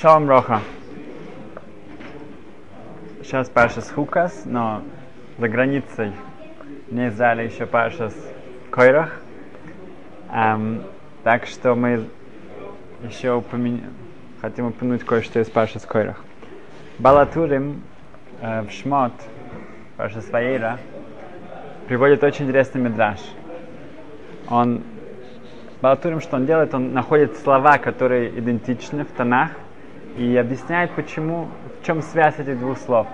Шалом Роха. Сейчас Паша с Хукас, но за границей не издали еще Паша с Койрах. Эм, так что мы еще упомя... хотим упомянуть кое-что из Паша с Койрах. Балатурим э, в Шмот, Паша Сваира, приводит очень интересный мидраж. Он Балатурим, что он делает, он находит слова, которые идентичны в тонах, и объясняет, почему, в чем связь этих двух слов.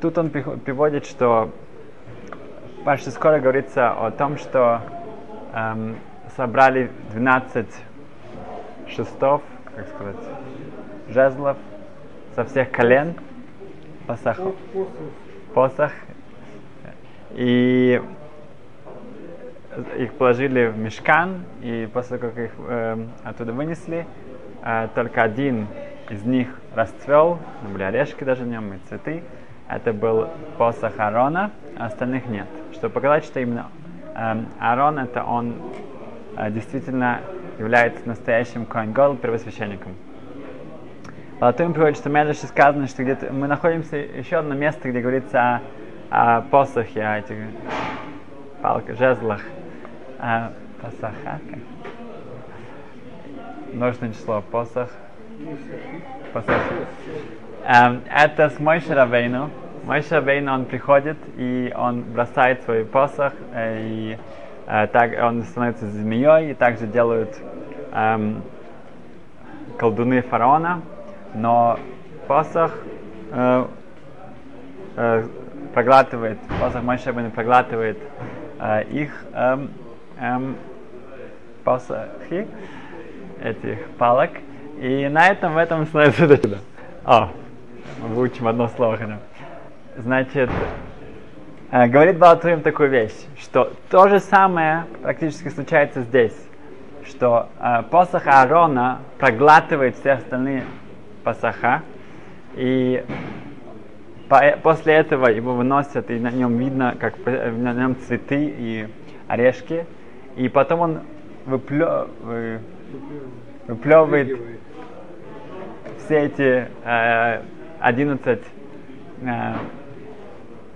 Тут он приводит, что Паши скоро говорится о том, что эм, собрали 12 шестов, как сказать, жезлов со всех колен, посох, посох, и их положили в мешкан, и после как их э, оттуда вынесли, э, только один из них расцвел, были орешки даже в нем и цветы. Это был посох Аарона, а остальных нет. Чтобы показать, что именно э, Аарон, это он э, действительно является настоящим Коэн первосвященником. Потом приводит, что в Медраше сказано, что где-то мы находимся еще одно место, где говорится о, о посохе, о этих палках, жезлах, о посохах. Множественное число посох. посох. Эм, это с Мойши Рабейну. Мойши Рабейну, он приходит, и он бросает свой посох, э, и э, так он становится змеей, и также делают эм, колдуны фараона, но посох э, э, проглатывает, посох Мойши Рабейну проглатывает э, их эм, эм, посохи, этих палок, и на этом в этом это чудо. О, мы выучим одно слово. Значит, э, говорит Балатурим такую вещь, что то же самое практически случается здесь, что э, посох Аарона проглатывает все остальные посоха, и по, после этого его выносят, и на нем видно, как на нем цветы и орешки, и потом он выплё, вы, выплевывает все эти э, 11 э,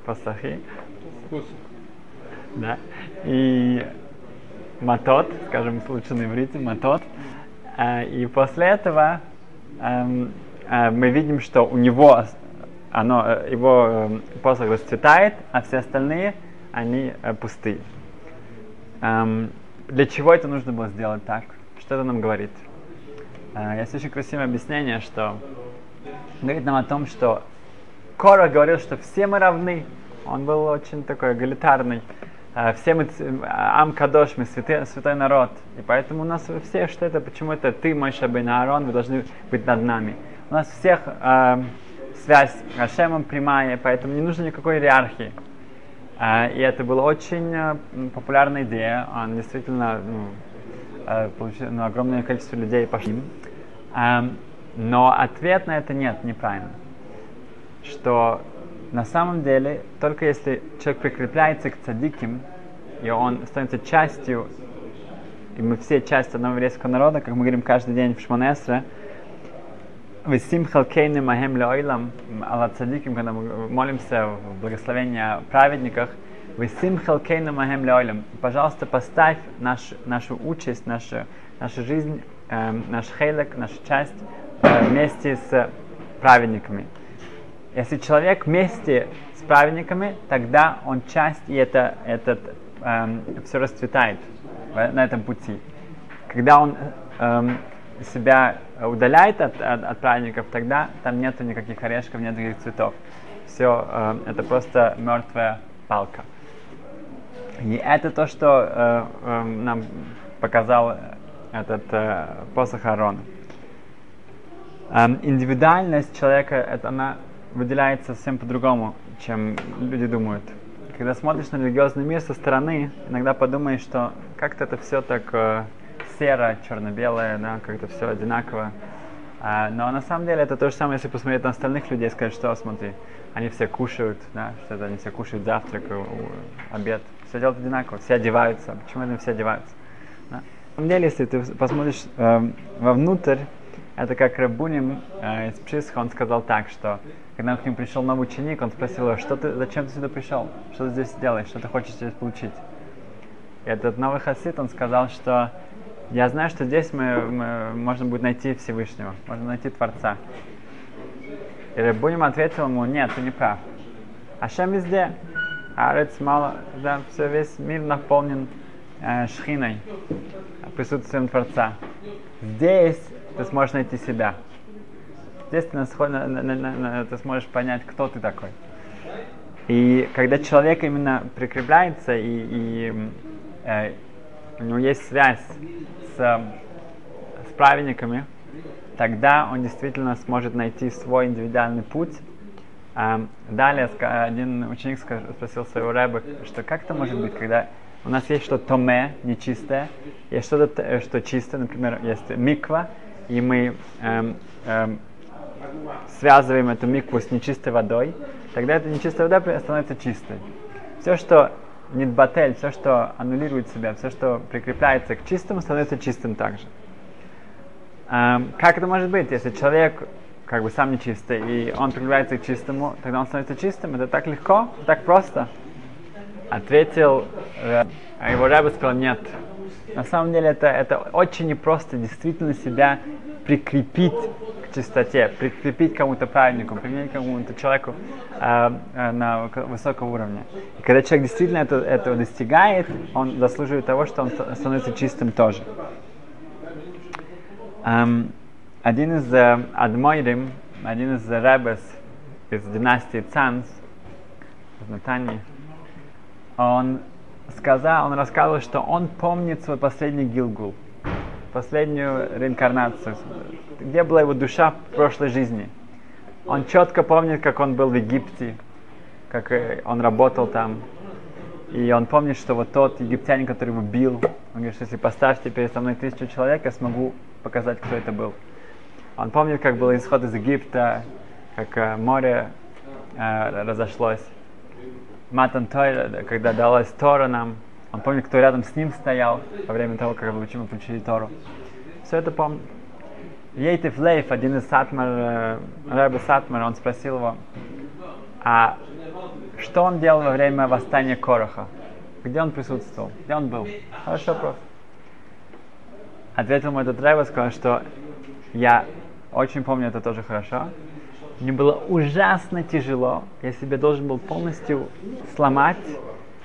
пасахи. Да. И матот, скажем лучше на иврите, матот. Э, и после этого э, э, мы видим, что у него оно, э, его э, посох расцветает, а все остальные, они э, пустые. Эм, для чего это нужно было сделать так? Что это нам говорит? Э, есть очень красивое объяснение, что говорит нам о том, что Кора говорил, что все мы равны. Он был очень такой эгалитарный. Э, все мы Ам Кадош, мы святой, святой народ. И поэтому у нас все, что это, почему это ты, мой Шабин Аарон, вы должны быть над нами. У нас всех э, связь с Ашемом прямая, поэтому не нужно никакой иерархии. Э, и это была очень э, популярная идея. Он действительно ну, э, ну, огромное количество людей пошли. Эм, но ответ на это нет, неправильно. Что на самом деле, только если человек прикрепляется к цадиким, и он становится частью, и мы все часть одного еврейского народа, как мы говорим каждый день в Шмонесре, Весим халкейны махем леойлам, алла цадиким, когда мы молимся в благословении о праведниках, Пожалуйста, поставь наш, нашу участь, нашу, нашу жизнь, э, наш хейлек, нашу часть э, вместе с праведниками. Если человек вместе с праведниками, тогда он часть, и это, этот, э, все расцветает на этом пути. Когда он э, себя удаляет от, от, от праведников, тогда там нету никаких орешков, нет никаких цветов. Все, э, это просто мертвая палка. И это то, что э, э, нам показал этот э, посох Аарона. Эм, индивидуальность человека, это она выделяется совсем по-другому, чем люди думают. Когда смотришь на религиозный мир со стороны, иногда подумаешь, что как-то это все так э, серо, черно-белое, да, как-то все одинаково. А, но на самом деле это то же самое, если посмотреть на остальных людей, сказать, что смотри, они все кушают, да, что это они все кушают завтрак, обед, все делают одинаково, все одеваются. Почему они все одеваются? Да? На самом деле, если ты посмотришь э, вовнутрь, Это как Рабунин э, из Пшисха, он сказал так, что когда к нему пришел новый ученик, он спросил его, что ты, зачем ты сюда пришел? Что ты здесь делаешь? Что ты хочешь здесь получить? И этот новый хасид, он сказал, что я знаю, что здесь мы, мы, можно будет найти Всевышнего, можно найти Творца. И Рабуним ответил ему, нет, ты не прав. Ашем везде. Арец мало, да, все, весь мир наполнен э, шхиной, присутствием Творца. Здесь ты сможешь найти себя. Здесь ты, на, на, на, на, ты сможешь понять, кто ты такой. И когда человек именно прикрепляется и, и э, у него есть связь с, с праведниками, тогда он действительно сможет найти свой индивидуальный путь. Эм, далее один ученик спросил своего рэба, что как это может быть, когда у нас есть что-то томе, нечистое, есть что-то, э, что чистое, например, есть миква, и мы эм, эм, связываем эту микву с нечистой водой, тогда эта нечистая вода становится чистой. Все, что нидбатель, все, что аннулирует себя, все, что прикрепляется к чистому, становится чистым также. Эм, как это может быть, если человек как бы сам нечистый, и он прикрепляется к чистому, тогда он становится чистым? Это так легко, так просто. Ответил, э, а его рыба сказал, нет. На самом деле это, это очень непросто действительно себя прикрепить к чистоте, прикрепить кому-то праведнику, прикрепить кому-то человеку э, э, на высоком уровне. И когда человек действительно это, этого достигает, он заслуживает того, что он становится чистым тоже. Um, один из uh, Адмойрим, один из Ребес из династии Цанс, из Натании, он сказал, он рассказывал, что он помнит свой последний Гилгул, последнюю реинкарнацию, где была его душа в прошлой жизни. Он четко помнит, как он был в Египте, как э, он работал там. И он помнит, что вот тот египтянин, который его бил, он говорит, что если поставьте передо мной тысячу человек, я смогу показать, кто это был. Он помнит, как был исход из Египта, как э, море э, разошлось. Матан Тойра, когда далась Тора нам, он помнит, кто рядом с ним стоял во время того, как мы получили Тору. Все это помнит. Ейтев Лейф, один из Сатмар, э, Рэбе Сатмар, он спросил его, а что он делал во время восстания Короха? Где он присутствовал? Где он был? Хороший вопрос. Ответил ему этот Рэбе, сказал, что я очень помню это тоже хорошо, мне было ужасно тяжело. Я себе должен был полностью сломать,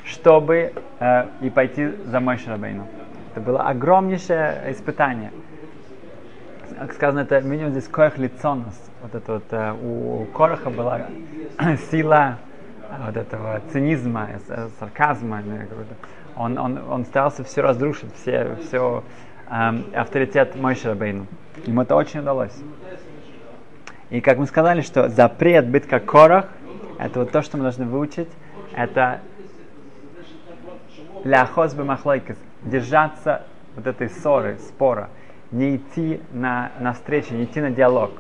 чтобы э, и пойти за мой Шрабейну. Это было огромнейшее испытание. Как сказано, это минимум здесь коях лицонус. Вот это вот э, у Короха была сила э, вот этого цинизма, э, сарказма. Он, он, он старался все разрушить, все, все э, авторитет Мойши Рабейну. Ему это очень удалось. И как мы сказали, что запрет быть как корах, это вот то, что мы должны выучить, это ляхоз бемахлойкес, держаться вот этой ссоры, спора, не идти на, на встречу, не идти на диалог.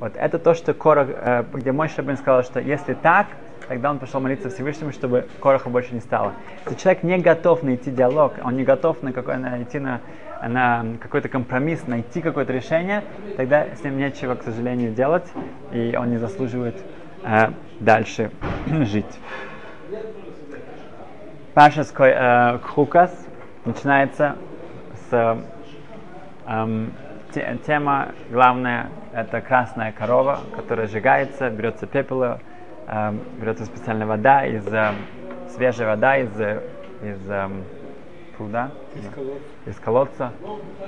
Вот это то, что Корах, э, где мой Шабин сказал, что если так, тогда он пошел молиться Всевышнему, чтобы Короха больше не стало. Если человек не готов найти диалог, он не готов на какой, на, идти на на какой-то компромисс, найти какое-то решение, тогда с ним нечего, к сожалению, делать, и он не заслуживает э, дальше жить. Пашеской э, хукас начинается с э, те, тема главная это красная корова, которая сжигается, берется пепел, э, берется специальная вода из э, свежая вода из, из э, пруда, из, колодца. из колодца.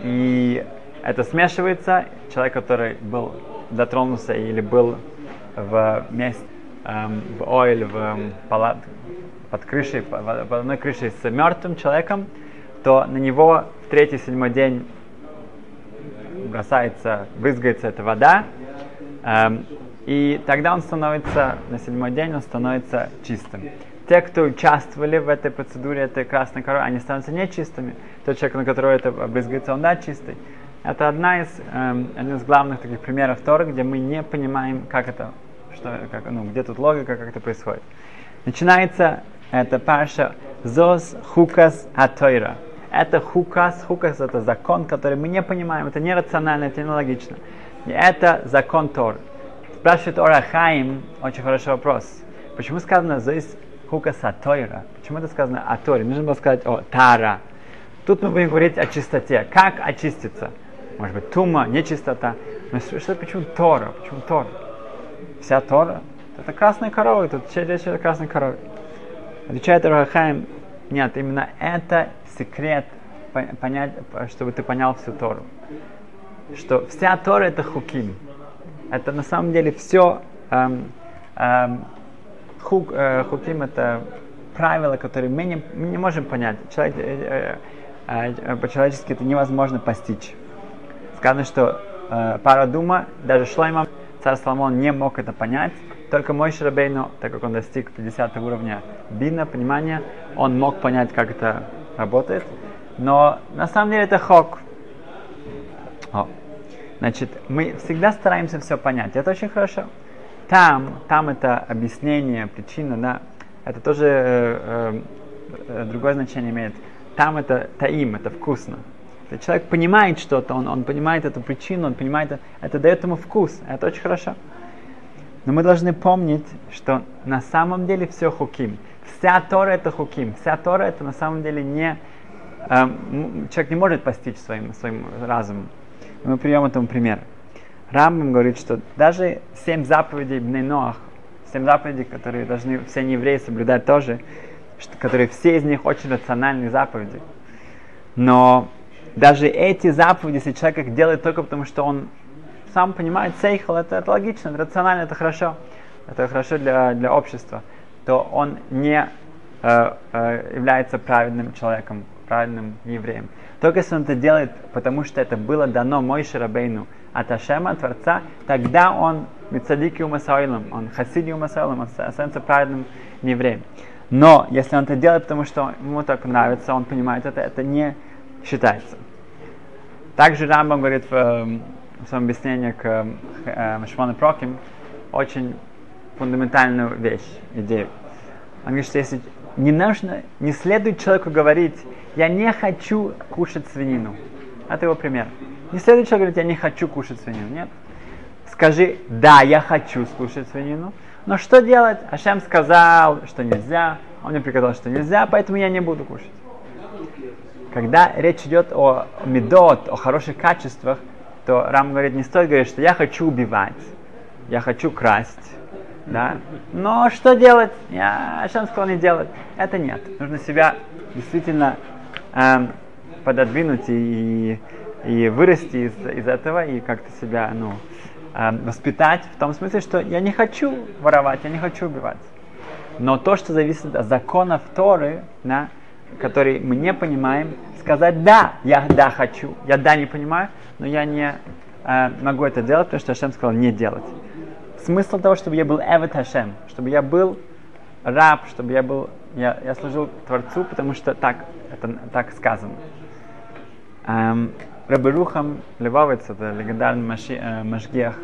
И это смешивается. Человек, который был дотронулся или был в месте, эм, в ойл, в эм, палат, под крышей, под одной крышей с мертвым человеком, то на него в третий, седьмой день бросается, брызгается эта вода, эм, и тогда он становится, на седьмой день он становится чистым те, кто участвовали в этой процедуре этой красной коровы, они становятся нечистыми. Тот человек, на которого это обрызгается, он да, чистый. Это одна из, эм, один из главных таких примеров Торы, где мы не понимаем, как это, что, как, ну, где тут логика, как это происходит. Начинается это парша Зос Хукас Атойра. Это хукас, хукас это закон, который мы не понимаем, это нерационально, это нелогично. И это закон Тор. Спрашивает Ора Хаим, очень хороший вопрос. Почему сказано здесь хука сатойра? Почему это сказано о Торе? Нужно было сказать о Тара. Тут мы будем говорить о чистоте. Как очиститься? Может быть, тума, нечистота. Но что, почему Тора? Почему Тора? Вся Тора? Это красная корова, тут речь о красной корове. Отвечает Рахаим, нет, именно это секрет понять, чтобы ты понял всю Тору. Что вся Тора это хуким. Это на самом деле все эм, эм, хук, э, хуким это правила, которые мы не, мы не можем понять. Человек, э, э, э, по-человечески это невозможно постичь. Сказано, что э, пара дума, даже Шлойма, царь Соломон не мог это понять, только мой Шрабейну, так как он достиг 50 уровня бина, понимания, он мог понять, как это работает. Но на самом деле это хок. О. Значит, мы всегда стараемся все понять. Это очень хорошо. Там, там это объяснение, причина, да, это тоже э, э, другое значение имеет. Там это таим, это вкусно. Если человек понимает что-то, он, он понимает эту причину, он понимает, это, это дает ему вкус. Это очень хорошо. Но мы должны помнить, что на самом деле все хуким. Вся Тора это хуким. Вся Тора это на самом деле не... Э, человек не может постичь своим, своим разумом. Мы приведем этому пример. Рамбам говорит, что даже семь заповедей Бнейноах, семь заповедей, которые должны все евреи соблюдать тоже, что, которые все из них очень рациональные заповеди. Но даже эти заповеди, если человек их делает только потому, что он сам понимает сейхл, это, это логично, это рационально, это хорошо, это хорошо для, для общества, то он не э, э, является праведным человеком, праведным евреем. Только если он это делает, потому что это было дано Мойше Рабейну от Ашема, Творца, тогда он Мицадики Умасаилом, он Хасиди Умасаилом, он становится праведным евреем. Но если он это делает, потому что ему так нравится, он понимает это, это не считается. Также Рамбам говорит в эм, в своем объяснении к э, Шмону Проким очень фундаментальную вещь, идею. Он говорит, что если не нужно, не следует человеку говорить, я не хочу кушать свинину. Это его пример. Не следует человеку говорить, я не хочу кушать свинину. Нет. Скажи, да, я хочу скушать свинину. Но что делать? Ашем сказал, что нельзя. Он мне приказал, что нельзя, поэтому я не буду кушать. Когда речь идет о медот, о хороших качествах, то Рам говорит, не стоит говорить, что я хочу убивать, я хочу красть, да, но что делать? Я Ашем сказал не делать. Это нет. Нужно себя действительно эм, пододвинуть и, и вырасти из, из этого и как-то себя, ну, эм, воспитать в том смысле, что я не хочу воровать, я не хочу убивать. Но то, что зависит от законов Торы, да, который мы не понимаем, сказать да, я да хочу, я да не понимаю, но я не э, могу это делать, потому что Хашем сказал не делать. Смысл того, чтобы я был Эвет Хашем, чтобы я был раб, чтобы я был, я, я служил Творцу, потому что так, это так сказано. Эм, Раберухам Левовец, это легендарный маши, э, Машгех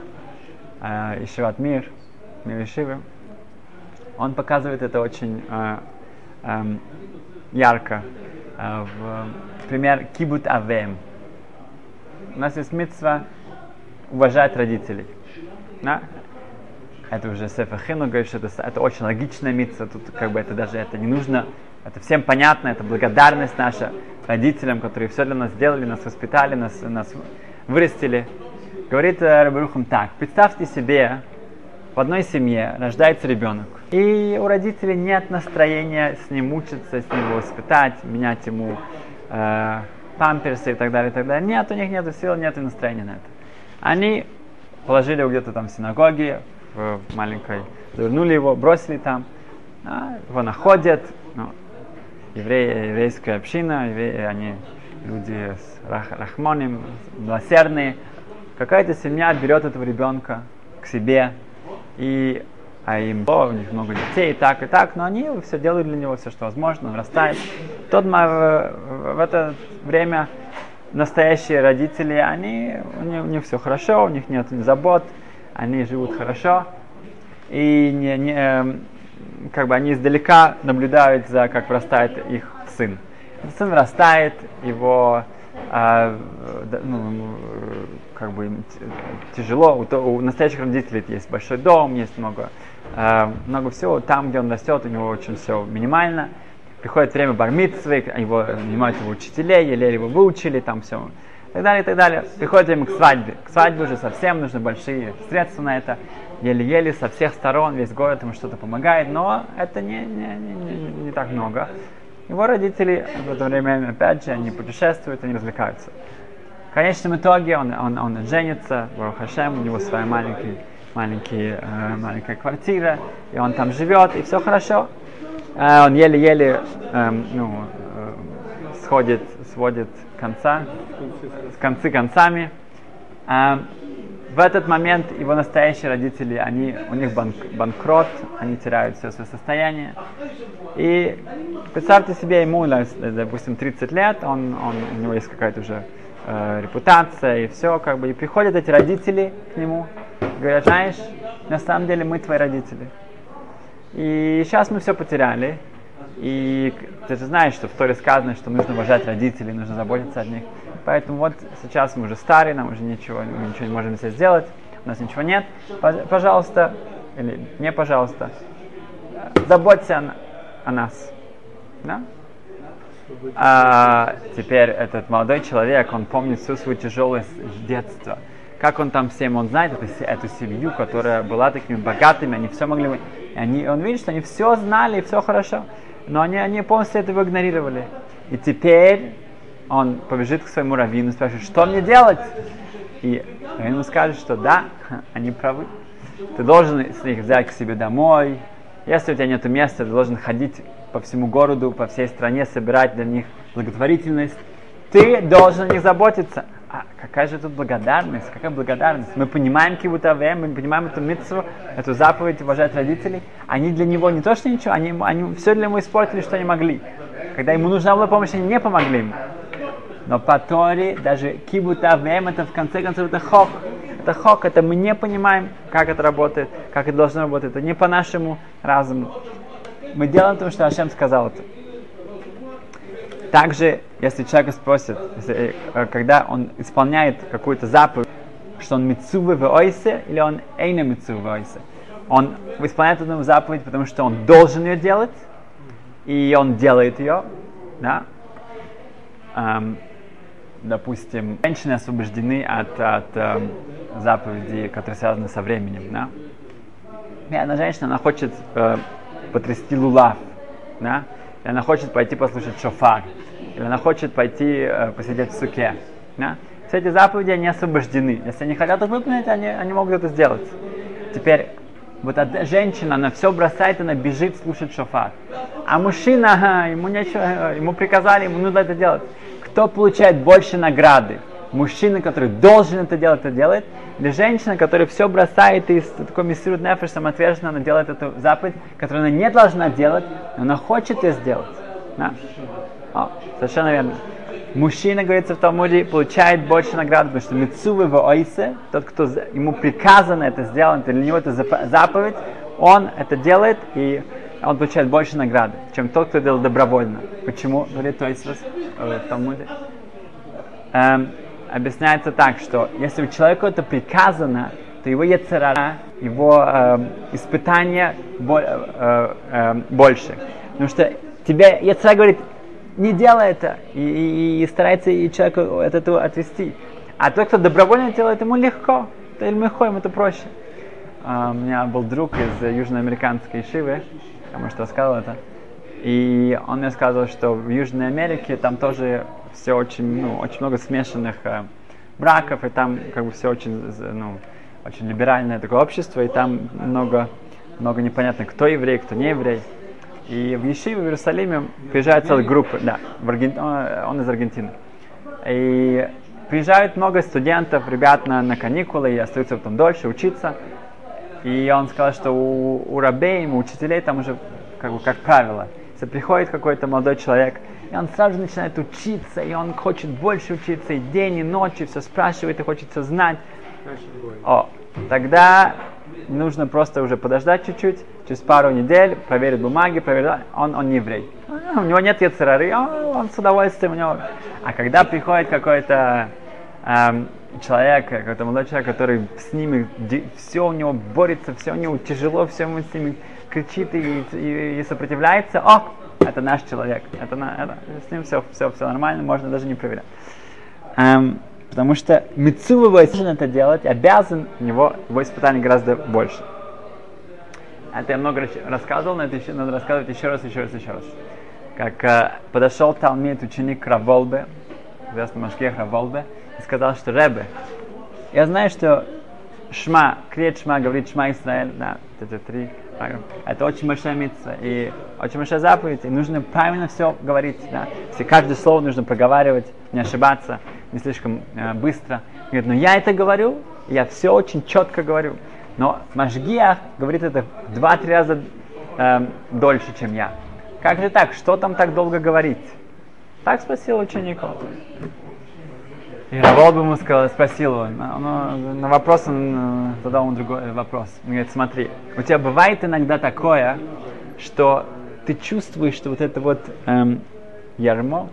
э, Ишиват Мир, Мир Ишивы, он показывает это очень э, э, ярко. Э, в пример Кибут Авем. У нас есть митцва уважать родителей. Да? Это уже Сефа Хину говорит, что это, это очень логичная митцва. Тут как бы это даже это не нужно. Это всем понятно, это благодарность наша родителям, которые все для нас сделали, нас воспитали, нас, нас вырастили. Говорит э, Рабарухам так, представьте себе, в одной семье рождается ребенок, и у родителей нет настроения с ним учиться, с ним воспитать, менять ему э, памперсы и так далее, и так далее. Нет, у них нет сил, нет настроения на это. Они положили его где-то там в синагоге, в маленькой, завернули его, бросили там, а, его находят, ну, евреи, еврейская община, евреи, они люди с рах, рахмоним, милосердные. Какая-то семья берет этого ребенка к себе, и а им о, у них много детей, и так, и так, но они все делают для него, все, что возможно, он растает. Тот в, в это время настоящие родители, они, у них, у них все хорошо, у них нет забот, они живут хорошо, и не, не, как бы они издалека наблюдают за, как вырастает их сын. Сын растает, его а, ну, как бы тяжело. У, у настоящих родителей есть большой дом, есть много, э, много всего. Там, где он растет, у него очень все минимально. Приходит время бармитсвы, его нанимают его учителей, еле его выучили, там все и так далее, и так далее. Приходит время к свадьбе. К свадьбе уже совсем нужны большие средства на это. Еле-еле со всех сторон, весь город ему что-то помогает, но это не, не, не, не, не так много. Его родители в это время, опять же, они путешествуют, они развлекаются. В конечном итоге он, он, он женится, Хашем, у него своя маленький, маленький, э, маленькая квартира, и он там живет, и все хорошо. Э, он еле-еле э, ну, э, сходит, сводит конца, с концы концами. Э, в этот момент его настоящие родители, они, у них банк, банкрот, они теряют все свое состояние. И представьте себе, ему, допустим, 30 лет, он, он, у него есть какая-то уже э, репутация и все, как бы, и приходят эти родители к нему, говорят, знаешь, на самом деле мы твои родители. И сейчас мы все потеряли, и ты же знаешь, что в Торе сказано, что нужно уважать родителей, нужно заботиться о них. Поэтому вот сейчас мы уже старые, нам уже ничего, мы ничего не можем себе сделать, у нас ничего нет. Пожалуйста, или не пожалуйста, заботься о, о нас. Да? А теперь этот молодой человек, он помнит всю свою тяжелое детство. Как он там всем, он знает эту, эту семью, которая была такими богатыми, они все могли... Они, он видит, что они все знали, и все хорошо. Но они, они полностью этого игнорировали. И теперь он побежит к своему раввину и спрашивает, что мне делать? И раввин ему скажет, что да, они правы. Ты должен их взять к себе домой. Если у тебя нет места, ты должен ходить по всему городу, по всей стране, собирать для них благотворительность. Ты должен о них заботиться. А какая же тут благодарность? Какая благодарность? Мы понимаем кибутаве, мы понимаем эту митцву, эту заповедь уважать родителей. Они для него не то, что ничего, они, они все для него испортили, что они могли. Когда ему нужна была помощь, они не помогли ему. Но по Торе даже кибутавем это в конце концов это хок. Это хок, это мы не понимаем, как это работает, как это должно работать. Это не по нашему разуму мы делаем то, что Ашем сказал это. Также, если человека спросят, если, э, когда он исполняет какую-то заповедь, что он митцувы в ойсе или он эйна митцувы в ойсе, он исполняет эту заповедь, потому что он должен ее делать, и он делает ее, да, эм, допустим, женщины освобождены от, от эм, заповедей, которые связаны со временем, да. И одна женщина, она хочет э, потрясти лулав, да? или она хочет пойти послушать шофар, или она хочет пойти э, посидеть в суке. Да? Все эти заповеди, они освобождены. Если они хотят их выполнить, они, они могут это сделать. Теперь, вот эта женщина, она все бросает, она бежит слушать шофар. А мужчина, ему нечего, ему приказали, ему нужно это делать. Кто получает больше награды? мужчина, который должен это делать, это делает, или женщина, которая все бросает и такой миссирует нефеш, самоотверженно, она делает эту заповедь, которую она не должна делать, но она хочет ее сделать. Да? О, совершенно верно. Мужчина, говорится в Талмуде, получает больше награды, потому что Мицувы в Ойсе, тот, кто ему приказано это сделать, для него это заповедь, он это делает, и он получает больше награды, чем тот, кто делал добровольно. Почему? Говорит Тойсвас э, в Талмуде. Эм, объясняется так, что если у человека это приказано, то его яцерара, его э, испытания бо, э, э, больше. Потому что тебе яцера говорит, не делай это, и, и, и старается и человеку от этого отвести. А тот, кто добровольно делает, ему легко, это ему это проще. Uh, у меня был друг из южноамериканской Шивы, я, может, рассказывал это, и он мне сказал, что в Южной Америке там тоже все очень, ну, очень много смешанных э, браков, и там как бы все очень, ну, очень либеральное такое общество, и там много, много непонятно, кто еврей, кто не еврей. И в Ешиве в Иерусалиме приезжает целая группа, да, в Арген... он из Аргентины. И приезжают много студентов, ребят на, на каникулы и остаются потом дольше учиться. И он сказал, что у, у рабей, у учителей там уже как бы как правило, если приходит какой-то молодой человек, и он сразу же начинает учиться, и он хочет больше учиться, и день, и ночь, и все спрашивает, и хочет все знать. О, тогда нужно просто уже подождать чуть-чуть, через пару недель, проверить бумаги, проверить, он, он не еврей. У него нет яцерары, он, он с удовольствием у него. А когда приходит какой-то эм, человек, какой-то молодой человек, который с ними, все у него борется, все у него тяжело, все ему с ними кричит и, и, и сопротивляется, о, это наш человек, это, это, с ним все, все, все нормально, можно даже не проверять. Эм, потому что Мицува должен это делать, обязан, у него его испытаний гораздо больше. Это я много рассказывал, но это еще надо рассказывать еще раз, еще раз, еще раз. Как э, подошел Талмит, ученик Раволбе, известный Машгех Раволбе, и сказал, что Ребе, я знаю, что Шма, крет Шма, говорит Шма Исраэль, да, это три, это очень большая митца и очень большая заповедь, и нужно правильно все говорить, да, все, каждое слово нужно проговаривать, не ошибаться, не слишком э, быстро. Говорит, но я это говорю, я все очень четко говорю. Но Машгиах говорит это в два-три раза э, дольше, чем я. Как же так? Что там так долго говорить? Так спросил учеников. И Равол бы ему сказал, спросил его, но, на вопрос он э, задал ему другой вопрос. Он говорит, смотри, у тебя бывает иногда такое, что ты чувствуешь, что вот это вот эм, ярмо,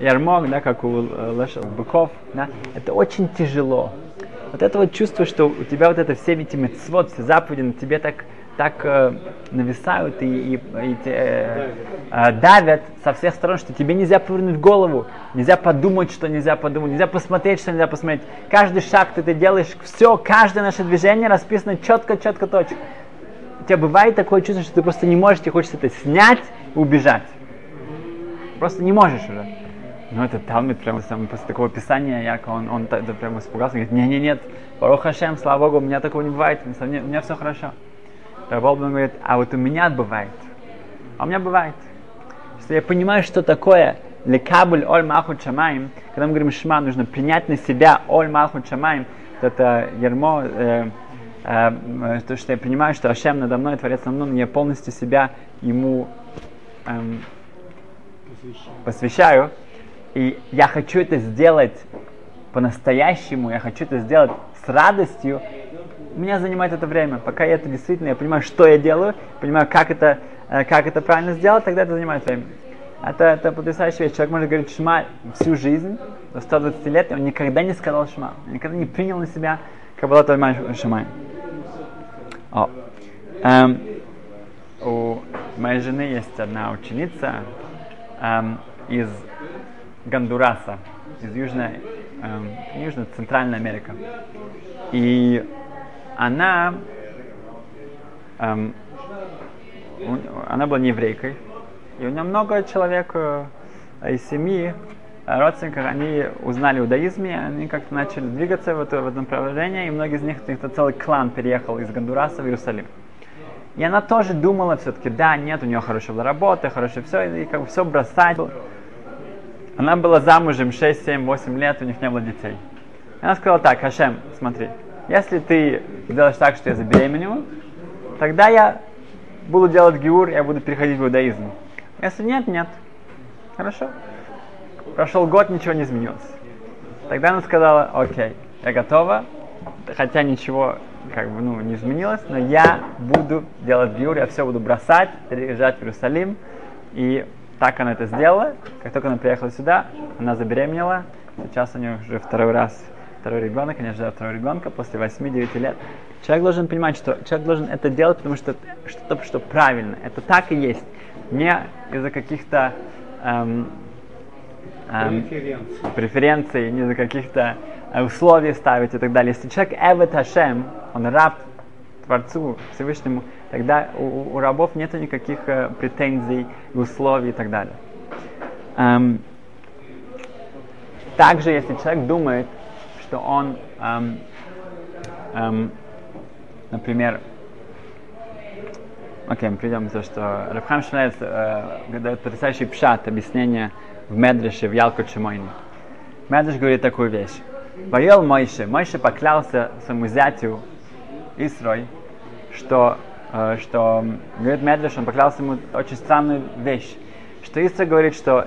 ярмок, да, как у э, лошадь, быков, да, это очень тяжело вот это вот чувство, что у тебя вот это все эти мецвод, все заповеди на тебе так, так э, нависают и, и, и э, э, давят со всех сторон, что тебе нельзя повернуть голову, нельзя подумать, что нельзя подумать, нельзя посмотреть, что нельзя посмотреть. Каждый шаг ты, ты делаешь, все, каждое наше движение расписано четко, четко, точно. У тебя бывает такое чувство, что ты просто не можешь, тебе хочется это снять и убежать. Просто не можешь уже. Ну, это Талмит, прямо сам, после такого писания, Яко, он, он, он прямо испугался, говорит, не, не, нет, Барух Хашем, слава Богу, у меня такого не бывает, у меня, у меня все хорошо. Раболбан говорит, а вот у меня бывает. А у меня бывает. Если я понимаю, что такое лекабль оль махут шамаем, когда мы говорим шма, нужно принять на себя оль махут шамаем, это ярмо, э, э, то, что я понимаю, что Ашем надо мной, Творец надо мной, я полностью себя ему эм, посвящаю и я хочу это сделать по-настоящему, я хочу это сделать с радостью, меня занимает это время. Пока я это действительно, я понимаю, что я делаю, понимаю, как это, э, как это правильно сделать, тогда это занимает время. Это, это потрясающая вещь. Человек может говорить шма всю жизнь, до 120 лет, и он никогда не сказал шма, никогда не принял на себя Каббала Тальмай Шамай. О. Эм, у моей жены есть одна ученица эм, из Гондураса, из Южной, эм, Южно-Центральной Америки. И она, у, она была не еврейкой, и у нее много человек э, из семьи, э, родственников, они узнали иудаизме, они как-то начали двигаться в, это, в этом направлении, и многие из них, их целый клан переехал из Гондураса в Иерусалим. И она тоже думала все-таки, да, нет, у нее хорошая была работа, хорошее все, и как бы все бросать. Она была замужем 6, 7, 8 лет, у них не было детей. И она сказала так, Хашем, смотри, если ты сделаешь так, что я забеременю, тогда я буду делать гиур, я буду переходить в иудаизм. Если нет, нет. Хорошо. Прошел год, ничего не изменилось. Тогда она сказала, окей, я готова, хотя ничего как бы, ну, не изменилось, но я буду делать гиур, я все буду бросать, переезжать в Иерусалим, и так она это сделала. Как только она приехала сюда, она забеременела. Сейчас у нее уже второй раз второй ребенок, конечно же, второй ребенка после 8-9 лет. Человек должен понимать, что человек должен это делать, потому что что-то, что правильно. Это так и есть. Не из-за каких-то эм, эм, преференций. преференций, не из-за каких-то э, условий ставить и так далее. Если человек Эвет Хашем, он раб Творцу, Всевышнему, тогда у, у рабов нет никаких э, претензий, условий и так далее. Эм, также, если человек думает, что он, эм, эм, например, окей, okay, мы придем тому, что Рабхам Шмелец э, дает потрясающий пшат, объяснение в Медреше, в Ялку Чемойне. Медреш говорит такую вещь. Воел Мойше, Мойше поклялся своему зятю Исрой, что что говорит Медвеш, он поклялся ему очень странную вещь, что Исра говорит, что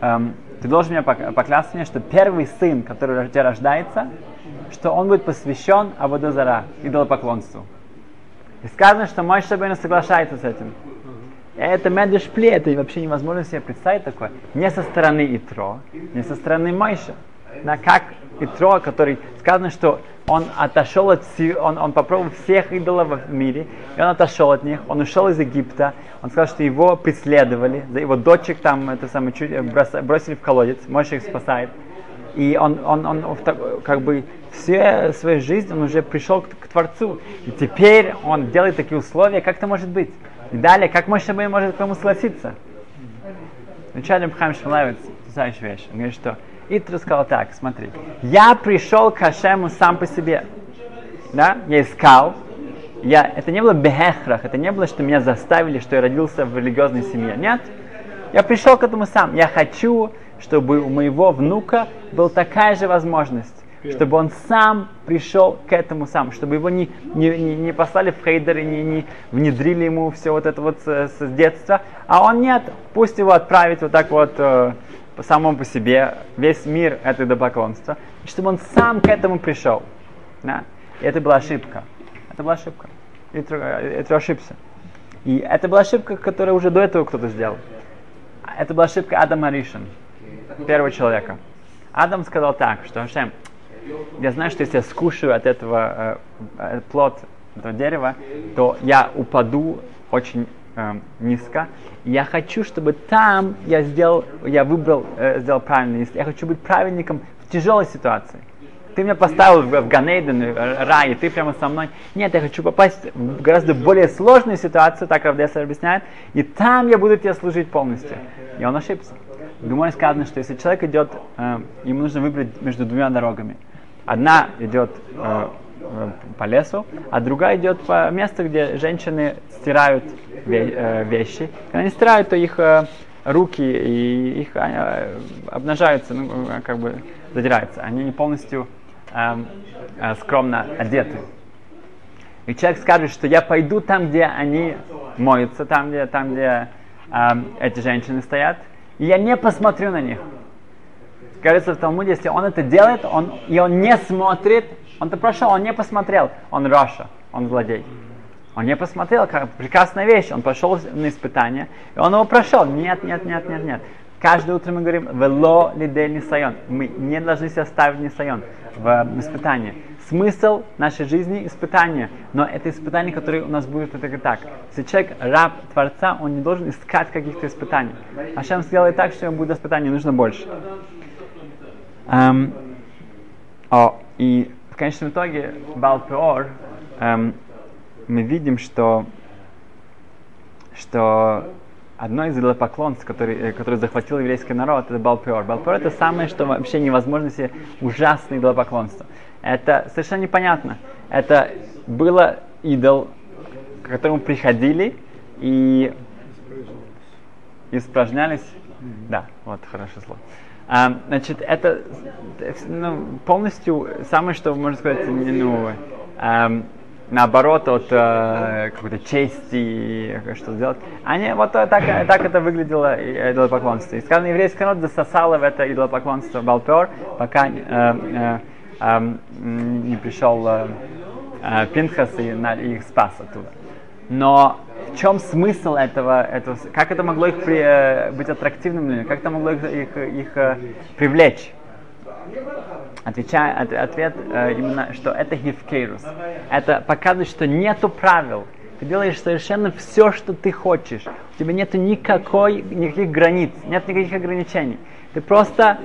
эм, ты должен мне поклясться мне, что первый сын, который у тебя рождается, что он будет посвящен Абудазара, идолопоклонству. И сказано, что мой Шабейна соглашается с этим. Это Медвеш Пли, это вообще невозможно себе представить такое. Не со стороны Итро, не со стороны Мойша. Да, как Итро, который сказано, что он отошел от он, он попробовал всех идолов в мире, и он отошел от них, он ушел из Египта, он сказал, что его преследовали, его дочек там это самое, чуть, бросили в колодец, Мойша их спасает. И он, он, он, он как бы всю свою жизнь он уже пришел к, к Творцу. И теперь он делает такие условия, как это может быть. И далее, как Мойша может к этому согласиться? Вначале Мхам Шмалевец, потрясающая вещь. Он говорит, что Итра сказал так, смотри, я пришел к Хашему сам по себе. Да, я искал, я, это не было бехехрах, это не было, что меня заставили, что я родился в религиозной семье. Нет, я пришел к этому сам. Я хочу, чтобы у моего внука была такая же возможность, чтобы он сам пришел к этому сам, чтобы его не, не, не, не послали в хейдер и не, не внедрили ему все вот это вот с, с детства, а он нет, пусть его отправить вот так вот э, самому по себе, весь мир это идолопоклонство, и чтобы он сам к этому пришел. Да? И это была ошибка. Это была ошибка. Это ошибся. И это была ошибка, которую уже до этого кто-то сделал. Это была ошибка Адама Ришин, первого человека. Адам сказал так, что Ашем, я знаю, что если я скушаю от этого э, плод этого дерева, то я упаду очень э, низко. Я хочу, чтобы там я сделал, я выбрал, э, сделал правильно. Я хочу быть праведником в тяжелой ситуации. Ты меня поставил в, в Ганейден, э, рай, ты прямо со мной. Нет, я хочу попасть в гораздо более сложную ситуацию, так Равдесса объясняет, и там я буду тебе служить полностью. И он ошибся. В Гуморе сказано, что если человек идет, э, ему нужно выбрать между двумя дорогами. Одна идет Э, по лесу, а другая идет по месту, где женщины стирают э, вещи. Когда они стирают, то их э, руки и их обнажаются, ну, как бы задираются. Они не полностью эм, скромно одеты. И человек скажет, что я пойду там, где они моются, там, где, там, где эм, эти женщины стоят, и я не посмотрю на них. Говорится в Талмуде, если он это делает, он, и он не смотрит, он-то прошел, он не посмотрел. Он Раша, он злодей. Он не посмотрел, как прекрасная вещь. Он пошел на испытание, и он его прошел. Нет, нет, нет, нет, нет. Каждое утро мы говорим, вело лидель нисайон. Мы не должны себя ставить нисайон в испытании. Смысл нашей жизни – испытание. Но это испытание, которое у нас будет это так. Если человек раб Творца, он не должен искать каких-то испытаний. Ашем сделает так, что ему будет испытаний нужно больше. Um, о, и в конечном итоге Балпеор эм, мы видим, что, что одно из идолопоклонств, который, э, который захватил еврейский народ, это Балпеор. Балпеор это самое, что вообще невозможно себе ужасное идолопоклонство. Это совершенно непонятно. Это было идол, к которому приходили и испражнялись. Да, вот хорошее слово. А, значит, это ну, полностью самое, что можно сказать, ну, а, наоборот от а, какой-то чести, что сделать. Они вот так, так это выглядело идолопоклонство. И сказано, еврейский народ засосало в это идолопоклонство Балпер, пока а, а, а, не пришел а, Пинхас и, на, их спас оттуда. Но в чем смысл этого, этого как это могло их при, э, быть аттрактивным, как это могло их, их, их э, привлечь? Отвечая, от, ответ э, именно, что это гифкейрус. Это показывает, что нету правил. Ты делаешь совершенно все, что ты хочешь. У тебя нет никакой, никаких границ, нет никаких ограничений. Ты просто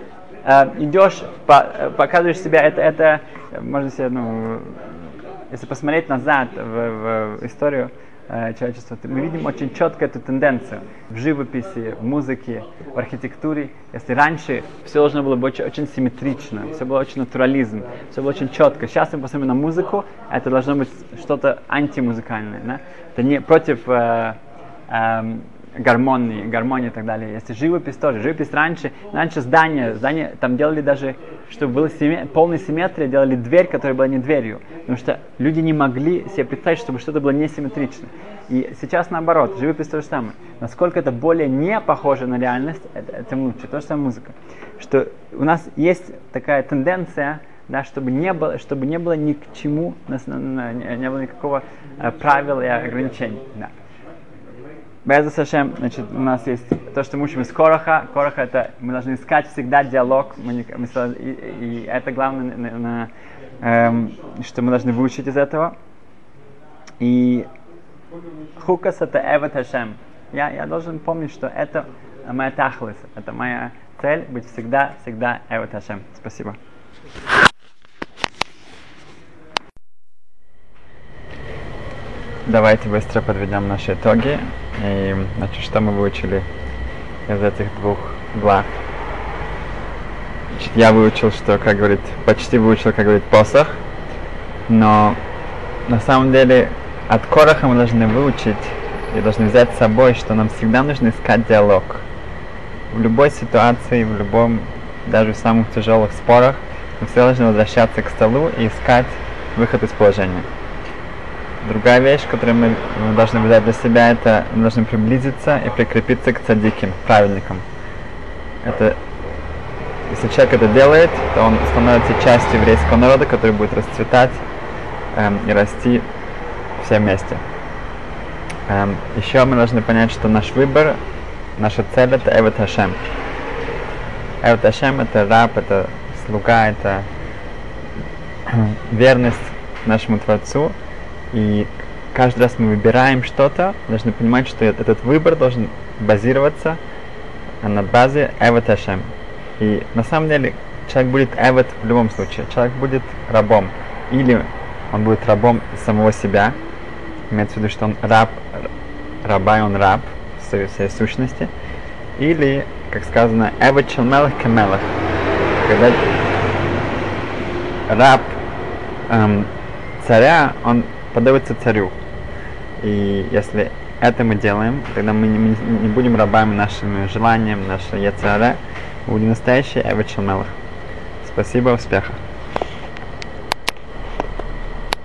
э, идешь, по, показываешь себя, это, это можно себе, ну, если посмотреть назад в, в историю, Э, человечества, мы видим очень четко эту тенденцию в живописи, в музыке, в архитектуре. Если раньше все должно было быть очень, очень симметрично, все было очень натурализм, все было очень четко. Сейчас мы посмотрим на музыку, это должно быть что-то антимузыкальное. Да? Это не против э, э, гармонии, гармонии и так далее. Если живопись тоже. Живопись раньше, раньше здания, здания там делали даже, чтобы было симме, полная симметрия, делали дверь, которая была не дверью. Потому что люди не могли себе представить, чтобы что-то было несимметрично. И сейчас наоборот, живопись то же самое. Насколько это более не похоже на реальность, это, тем лучше. То же самое музыка. Что у нас есть такая тенденция, да, чтобы не было, чтобы не было ни к чему, не было никакого э, правила и ограничений. Да. Без Сашем, значит, у нас есть то, что мы учим из Короха. Короха это мы должны искать всегда диалог. Мы, не- мы и, и это главное, на- на- эм, что мы должны выучить из этого. И Хукас это Эвет Хашем. Я, я должен помнить, что это моя тахлис, это моя цель быть всегда, всегда Эвет Хашем. Спасибо. Давайте быстро подведем наши итоги. И, значит, что мы выучили из этих двух глав? Значит, я выучил, что, как говорит, почти выучил, как говорит, посох. Но на самом деле от Короха мы должны выучить и должны взять с собой, что нам всегда нужно искать диалог. В любой ситуации, в любом, даже в самых тяжелых спорах, мы всегда должны возвращаться к столу и искать выход из положения. Другая вещь, которую мы, должны взять для себя, это мы должны приблизиться и прикрепиться к цадиким, праведникам. Это, если человек это делает, то он становится частью еврейского народа, который будет расцветать эм, и расти все вместе. Эм, еще мы должны понять, что наш выбор, наша цель это Эвет Хашем. Эвет Хашем это раб, это слуга, это верность нашему Творцу. И каждый раз мы выбираем что-то, должны понимать, что этот выбор должен базироваться на базе Эвет Хашем. И на самом деле человек будет Эвет в любом случае. Человек будет рабом. Или он будет рабом самого себя, имеется в виду, что он раб, раба, и он раб в своей, своей сущности. Или, как сказано, Эвет Челмелах Камелах, когда раб эм, царя, он подается царю. И если это мы делаем, тогда мы не, не будем рабами нашим желаниям, нашей яцара, будем настоящие Эвет Челмелах. Спасибо, успехов!